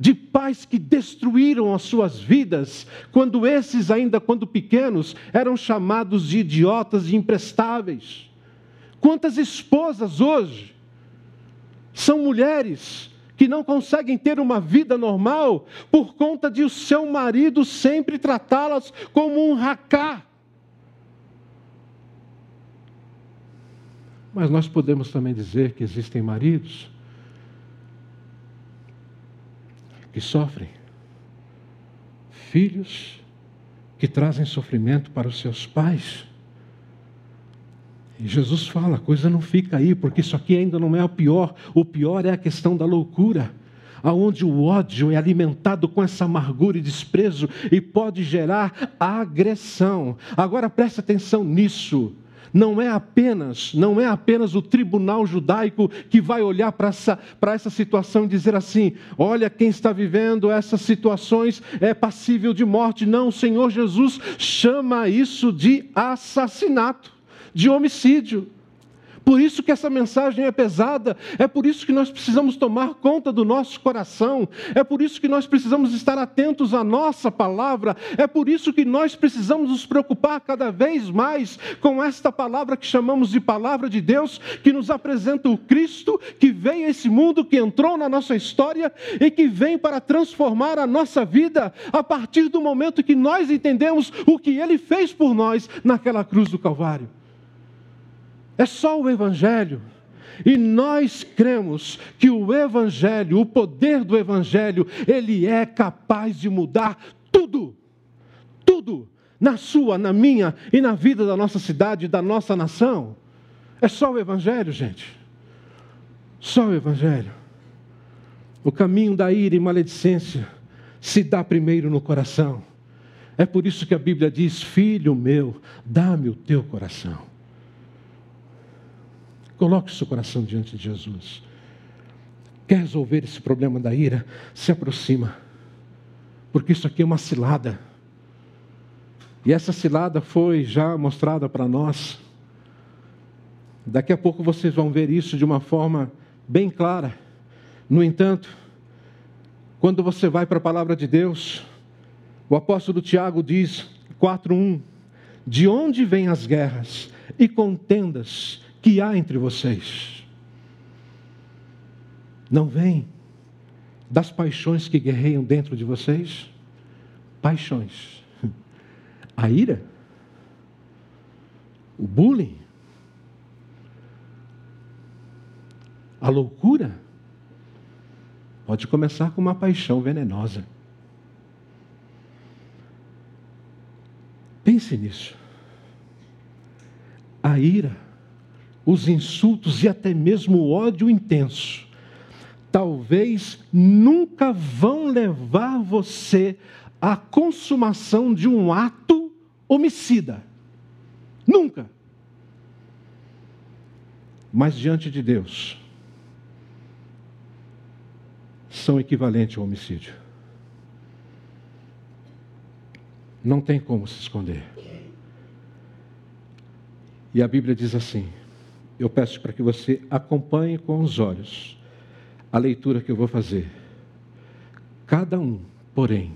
de pais que destruíram as suas vidas, quando esses, ainda quando pequenos, eram chamados de idiotas e imprestáveis? Quantas esposas hoje são mulheres que não conseguem ter uma vida normal por conta de o seu marido sempre tratá-las como um racá? Mas nós podemos também dizer que existem maridos que sofrem filhos que trazem sofrimento para os seus pais. E Jesus fala: a coisa não fica aí, porque isso aqui ainda não é o pior. O pior é a questão da loucura, aonde o ódio é alimentado com essa amargura e desprezo e pode gerar agressão. Agora preste atenção nisso não é apenas, não é apenas o tribunal judaico que vai olhar para essa, para essa situação e dizer assim: olha, quem está vivendo essas situações é passível de morte. Não, o Senhor Jesus chama isso de assassinato, de homicídio. Por isso que essa mensagem é pesada, é por isso que nós precisamos tomar conta do nosso coração, é por isso que nós precisamos estar atentos à nossa palavra, é por isso que nós precisamos nos preocupar cada vez mais com esta palavra que chamamos de palavra de Deus, que nos apresenta o Cristo que veio a esse mundo, que entrou na nossa história e que vem para transformar a nossa vida a partir do momento que nós entendemos o que ele fez por nós naquela cruz do Calvário. É só o Evangelho. E nós cremos que o Evangelho, o poder do Evangelho, ele é capaz de mudar tudo. Tudo. Na sua, na minha e na vida da nossa cidade, da nossa nação. É só o Evangelho, gente. Só o Evangelho. O caminho da ira e maledicência se dá primeiro no coração. É por isso que a Bíblia diz: Filho meu, dá-me o teu coração. Coloque o seu coração diante de Jesus. Quer resolver esse problema da ira? Se aproxima. Porque isso aqui é uma cilada. E essa cilada foi já mostrada para nós. Daqui a pouco vocês vão ver isso de uma forma bem clara. No entanto, quando você vai para a palavra de Deus, o apóstolo Tiago diz, 4:1, de onde vêm as guerras e contendas que há entre vocês. Não vem das paixões que guerreiam dentro de vocês? Paixões. A ira? O bullying? A loucura? Pode começar com uma paixão venenosa. Pense nisso. A ira os insultos e até mesmo o ódio intenso, talvez nunca vão levar você à consumação de um ato homicida. Nunca. Mas diante de Deus, são equivalentes ao homicídio. Não tem como se esconder. E a Bíblia diz assim: eu peço para que você acompanhe com os olhos a leitura que eu vou fazer. Cada um, porém,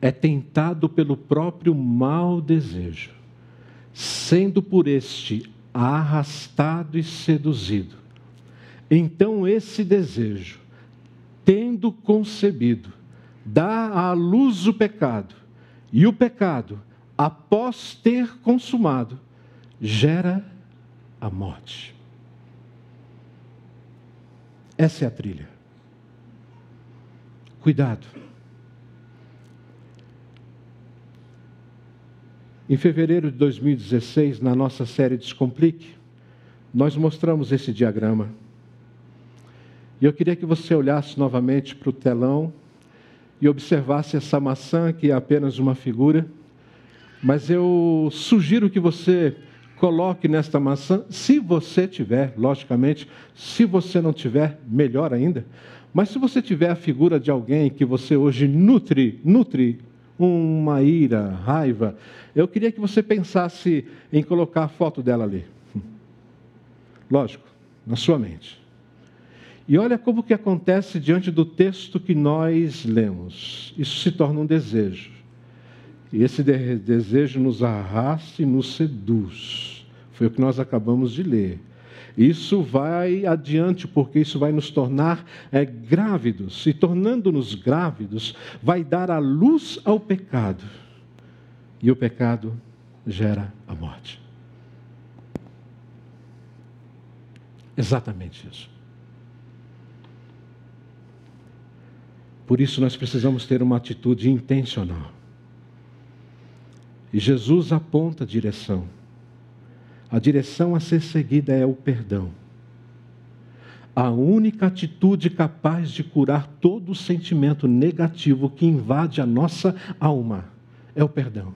é tentado pelo próprio mau desejo, sendo por este arrastado e seduzido. Então esse desejo, tendo concebido, dá à luz o pecado, e o pecado, após ter consumado, gera a morte. Essa é a trilha. Cuidado. Em fevereiro de 2016, na nossa série Descomplique, nós mostramos esse diagrama. E eu queria que você olhasse novamente para o telão e observasse essa maçã, que é apenas uma figura, mas eu sugiro que você coloque nesta maçã, se você tiver, logicamente, se você não tiver, melhor ainda. Mas se você tiver a figura de alguém que você hoje nutre, nutre uma ira, raiva, eu queria que você pensasse em colocar a foto dela ali. Lógico, na sua mente. E olha como que acontece diante do texto que nós lemos. Isso se torna um desejo. E esse desejo nos arrasta e nos seduz. Foi o que nós acabamos de ler. Isso vai adiante, porque isso vai nos tornar é, grávidos. E tornando-nos grávidos, vai dar a luz ao pecado. E o pecado gera a morte. Exatamente isso. Por isso nós precisamos ter uma atitude intencional. Jesus aponta a direção. A direção a ser seguida é o perdão. A única atitude capaz de curar todo o sentimento negativo que invade a nossa alma é o perdão.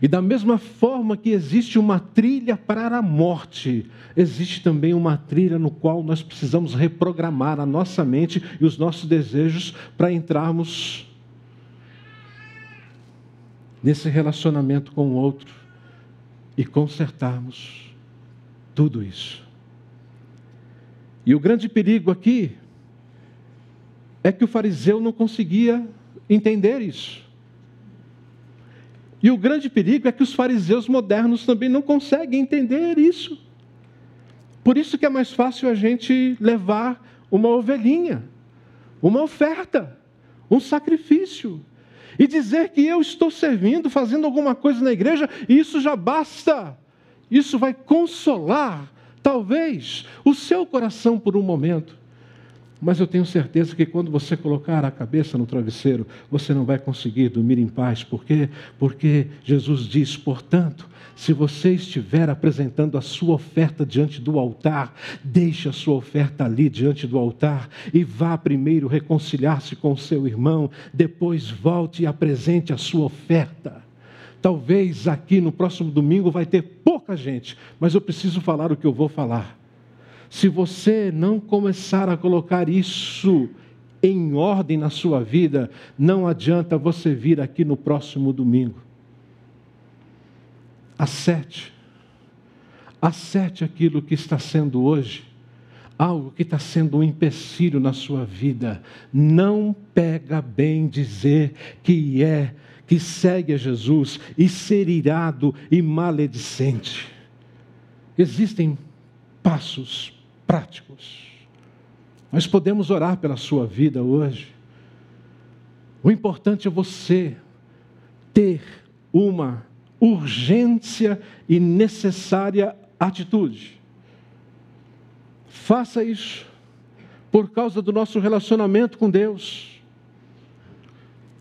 E da mesma forma que existe uma trilha para a morte, existe também uma trilha no qual nós precisamos reprogramar a nossa mente e os nossos desejos para entrarmos nesse relacionamento com o outro e consertarmos tudo isso. E o grande perigo aqui é que o fariseu não conseguia entender isso. E o grande perigo é que os fariseus modernos também não conseguem entender isso. Por isso que é mais fácil a gente levar uma ovelhinha, uma oferta, um sacrifício, e dizer que eu estou servindo, fazendo alguma coisa na igreja, isso já basta. Isso vai consolar, talvez, o seu coração por um momento. Mas eu tenho certeza que quando você colocar a cabeça no travesseiro, você não vai conseguir dormir em paz. Por quê? Porque Jesus diz, portanto, se você estiver apresentando a sua oferta diante do altar, deixe a sua oferta ali diante do altar e vá primeiro reconciliar-se com o seu irmão, depois volte e apresente a sua oferta. Talvez aqui no próximo domingo vai ter pouca gente, mas eu preciso falar o que eu vou falar. Se você não começar a colocar isso em ordem na sua vida, não adianta você vir aqui no próximo domingo. Acerte. Acerte aquilo que está sendo hoje, algo que está sendo um empecilho na sua vida. Não pega bem dizer que é, que segue a Jesus e ser irado e maledicente. Existem passos práticos. Nós podemos orar pela sua vida hoje. O importante é você ter uma urgência e necessária atitude. Faça isso por causa do nosso relacionamento com Deus.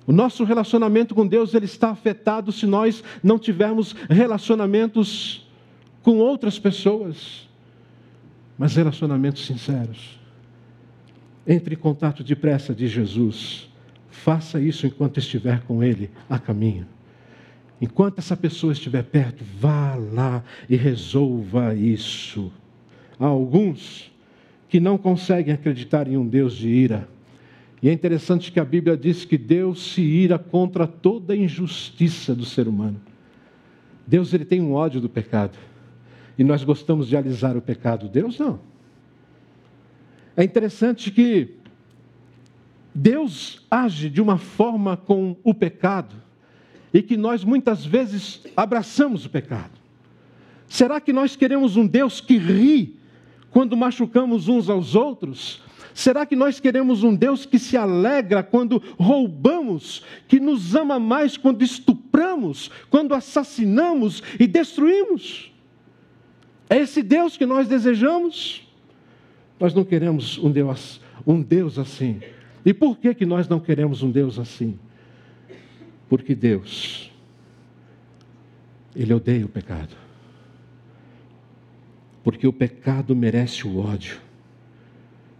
O nosso relacionamento com Deus ele está afetado se nós não tivermos relacionamentos com outras pessoas mas relacionamentos sinceros. Entre em contato depressa de Jesus. Faça isso enquanto estiver com Ele a caminho. Enquanto essa pessoa estiver perto, vá lá e resolva isso. Há alguns que não conseguem acreditar em um Deus de ira. E é interessante que a Bíblia diz que Deus se ira contra toda a injustiça do ser humano. Deus ele tem um ódio do pecado e nós gostamos de alisar o pecado. Deus não. É interessante que Deus age de uma forma com o pecado e que nós muitas vezes abraçamos o pecado. Será que nós queremos um Deus que ri quando machucamos uns aos outros? Será que nós queremos um Deus que se alegra quando roubamos, que nos ama mais quando estupramos, quando assassinamos e destruímos? É esse Deus que nós desejamos? Nós não queremos um Deus, um Deus assim. E por que, que nós não queremos um Deus assim? Porque Deus, Ele odeia o pecado. Porque o pecado merece o ódio,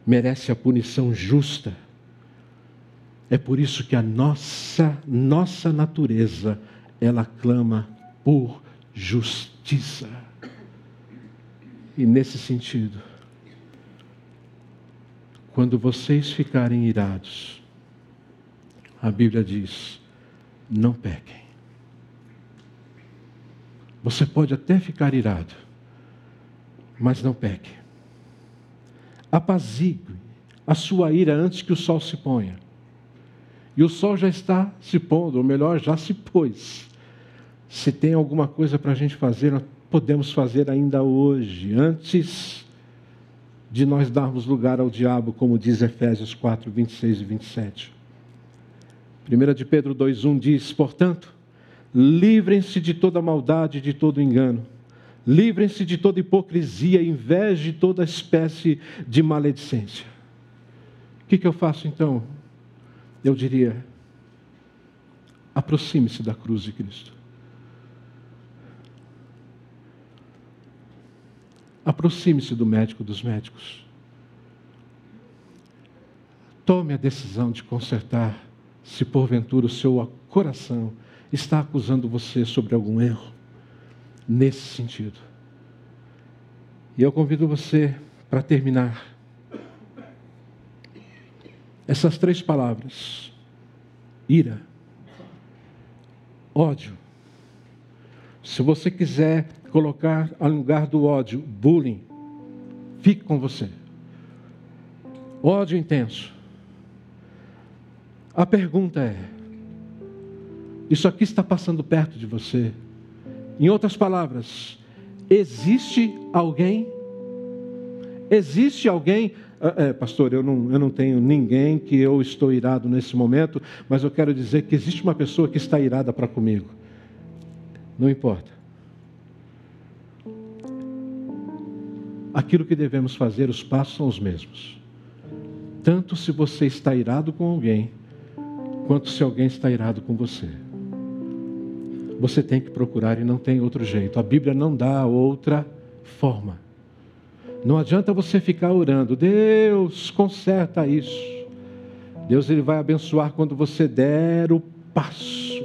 merece a punição justa. É por isso que a nossa, nossa natureza, ela clama por justiça. E nesse sentido, quando vocês ficarem irados, a Bíblia diz: não pequem. Você pode até ficar irado, mas não peque. Apazigue a sua ira antes que o sol se ponha. E o sol já está se pondo, ou melhor, já se pôs. Se tem alguma coisa para a gente fazer, podemos fazer ainda hoje, antes de nós darmos lugar ao diabo, como diz Efésios 4, 26 e 27. 1 de Pedro 2,1 diz: Portanto, livrem-se de toda maldade e de todo engano, livrem-se de toda hipocrisia, inveja e toda espécie de maledicência. O que, que eu faço então? eu diria: aproxime-se da cruz de Cristo. Aproxime-se do médico dos médicos. Tome a decisão de consertar, se porventura o seu coração está acusando você sobre algum erro, nesse sentido. E eu convido você, para terminar, essas três palavras: ira, ódio. Se você quiser colocar ao lugar do ódio, bullying, fique com você. Ódio intenso. A pergunta é: isso aqui está passando perto de você? Em outras palavras, existe alguém? Existe alguém é, pastor, eu não, eu não tenho ninguém que eu estou irado nesse momento, mas eu quero dizer que existe uma pessoa que está irada para comigo. Não importa. Aquilo que devemos fazer, os passos são os mesmos. Tanto se você está irado com alguém, quanto se alguém está irado com você. Você tem que procurar e não tem outro jeito. A Bíblia não dá outra forma. Não adianta você ficar orando, Deus, conserta isso. Deus ele vai abençoar quando você der o passo.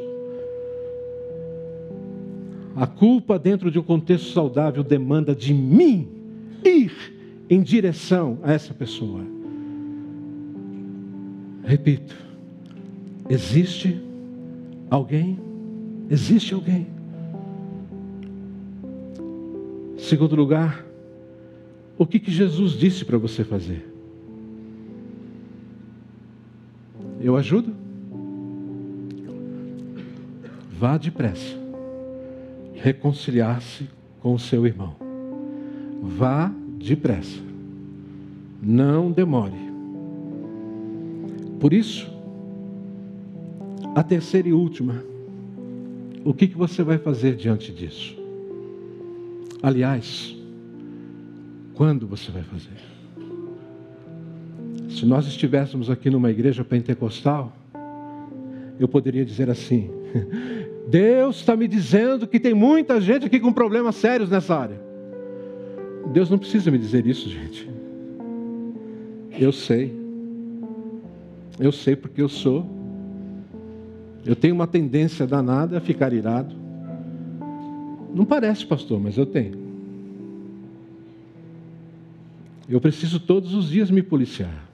A culpa dentro de um contexto saudável demanda de mim ir em direção a essa pessoa. Repito, existe alguém? Existe alguém. Segundo lugar, o que, que Jesus disse para você fazer? Eu ajudo? Vá depressa. Reconciliar-se com o seu irmão. Vá depressa. Não demore. Por isso, a terceira e última, o que, que você vai fazer diante disso? Aliás, quando você vai fazer? Se nós estivéssemos aqui numa igreja pentecostal, eu poderia dizer assim: (laughs) Deus está me dizendo que tem muita gente aqui com problemas sérios nessa área. Deus não precisa me dizer isso, gente. Eu sei. Eu sei porque eu sou. Eu tenho uma tendência danada a ficar irado. Não parece, pastor, mas eu tenho. Eu preciso todos os dias me policiar.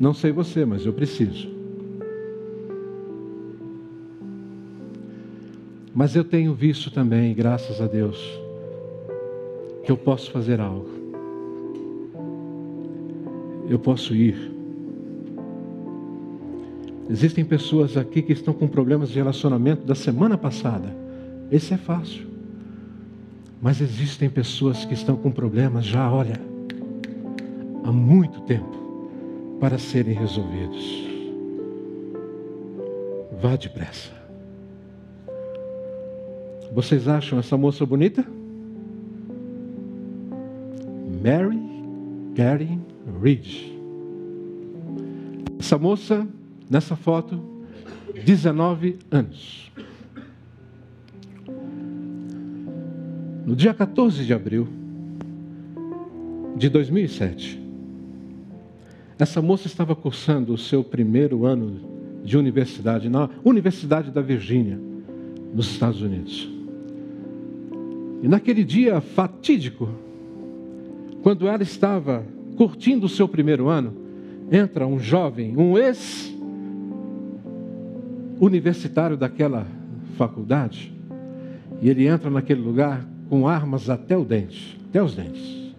Não sei você, mas eu preciso. Mas eu tenho visto também, graças a Deus, que eu posso fazer algo. Eu posso ir. Existem pessoas aqui que estão com problemas de relacionamento da semana passada. Esse é fácil. Mas existem pessoas que estão com problemas já, olha há muito tempo para serem resolvidos. Vá depressa. Vocês acham essa moça bonita? Mary Karen Reed. Essa moça, nessa foto, 19 anos. No dia 14 de abril de 2007, essa moça estava cursando o seu primeiro ano de universidade na Universidade da Virgínia, nos Estados Unidos. E naquele dia fatídico, quando ela estava curtindo o seu primeiro ano, entra um jovem, um ex-universitário daquela faculdade, e ele entra naquele lugar com armas até o dente, até os dentes.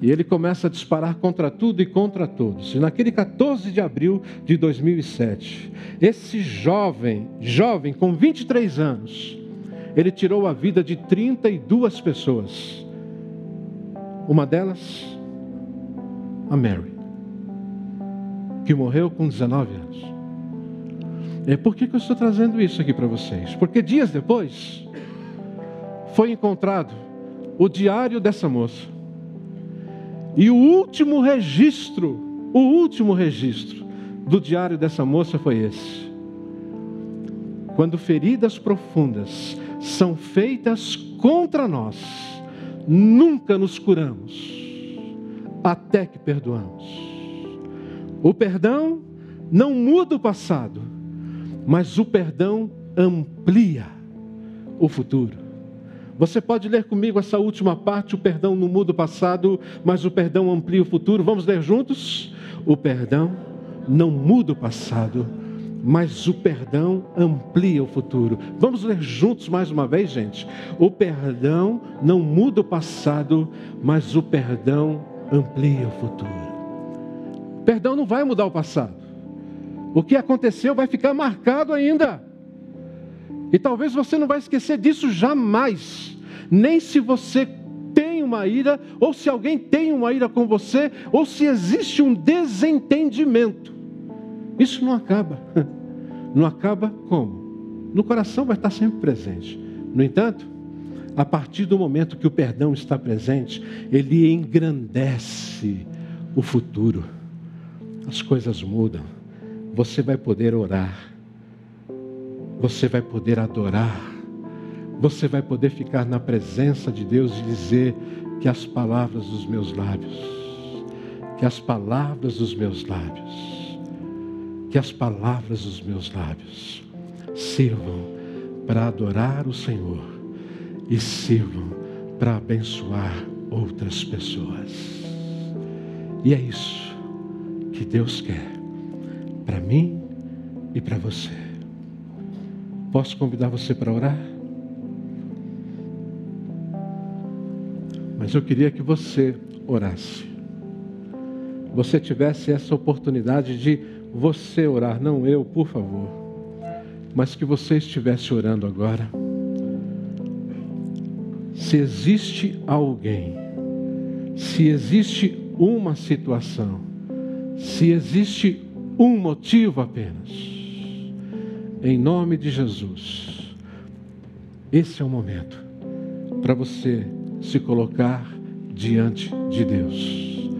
E ele começa a disparar contra tudo e contra todos. E naquele 14 de abril de 2007, esse jovem, jovem com 23 anos, ele tirou a vida de 32 pessoas. Uma delas, a Mary, que morreu com 19 anos. E por que, que eu estou trazendo isso aqui para vocês? Porque dias depois, foi encontrado o diário dessa moça e o último registro, o último registro do diário dessa moça foi esse. Quando feridas profundas são feitas contra nós, nunca nos curamos, até que perdoamos. O perdão não muda o passado, mas o perdão amplia o futuro. Você pode ler comigo essa última parte: o perdão não muda o passado, mas o perdão amplia o futuro. Vamos ler juntos? O perdão não muda o passado, mas o perdão amplia o futuro. Vamos ler juntos mais uma vez, gente? O perdão não muda o passado, mas o perdão amplia o futuro. O perdão não vai mudar o passado. O que aconteceu vai ficar marcado ainda. E talvez você não vai esquecer disso jamais. Nem se você tem uma ira, ou se alguém tem uma ira com você, ou se existe um desentendimento. Isso não acaba. (laughs) Não acaba como? No coração vai estar sempre presente. No entanto, a partir do momento que o perdão está presente, ele engrandece o futuro. As coisas mudam. Você vai poder orar você vai poder adorar, você vai poder ficar na presença de Deus e dizer que as palavras dos meus lábios, que as palavras dos meus lábios, que as palavras dos meus lábios sirvam para adorar o Senhor e sirvam para abençoar outras pessoas. E é isso que Deus quer para mim e para você. Posso convidar você para orar? Mas eu queria que você orasse. Você tivesse essa oportunidade de você orar, não eu, por favor. Mas que você estivesse orando agora. Se existe alguém, se existe uma situação, se existe um motivo apenas, em nome de Jesus. Esse é o momento para você se colocar diante de Deus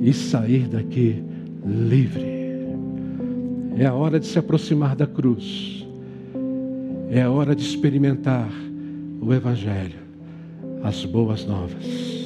e sair daqui livre. É a hora de se aproximar da cruz. É a hora de experimentar o Evangelho, as boas novas.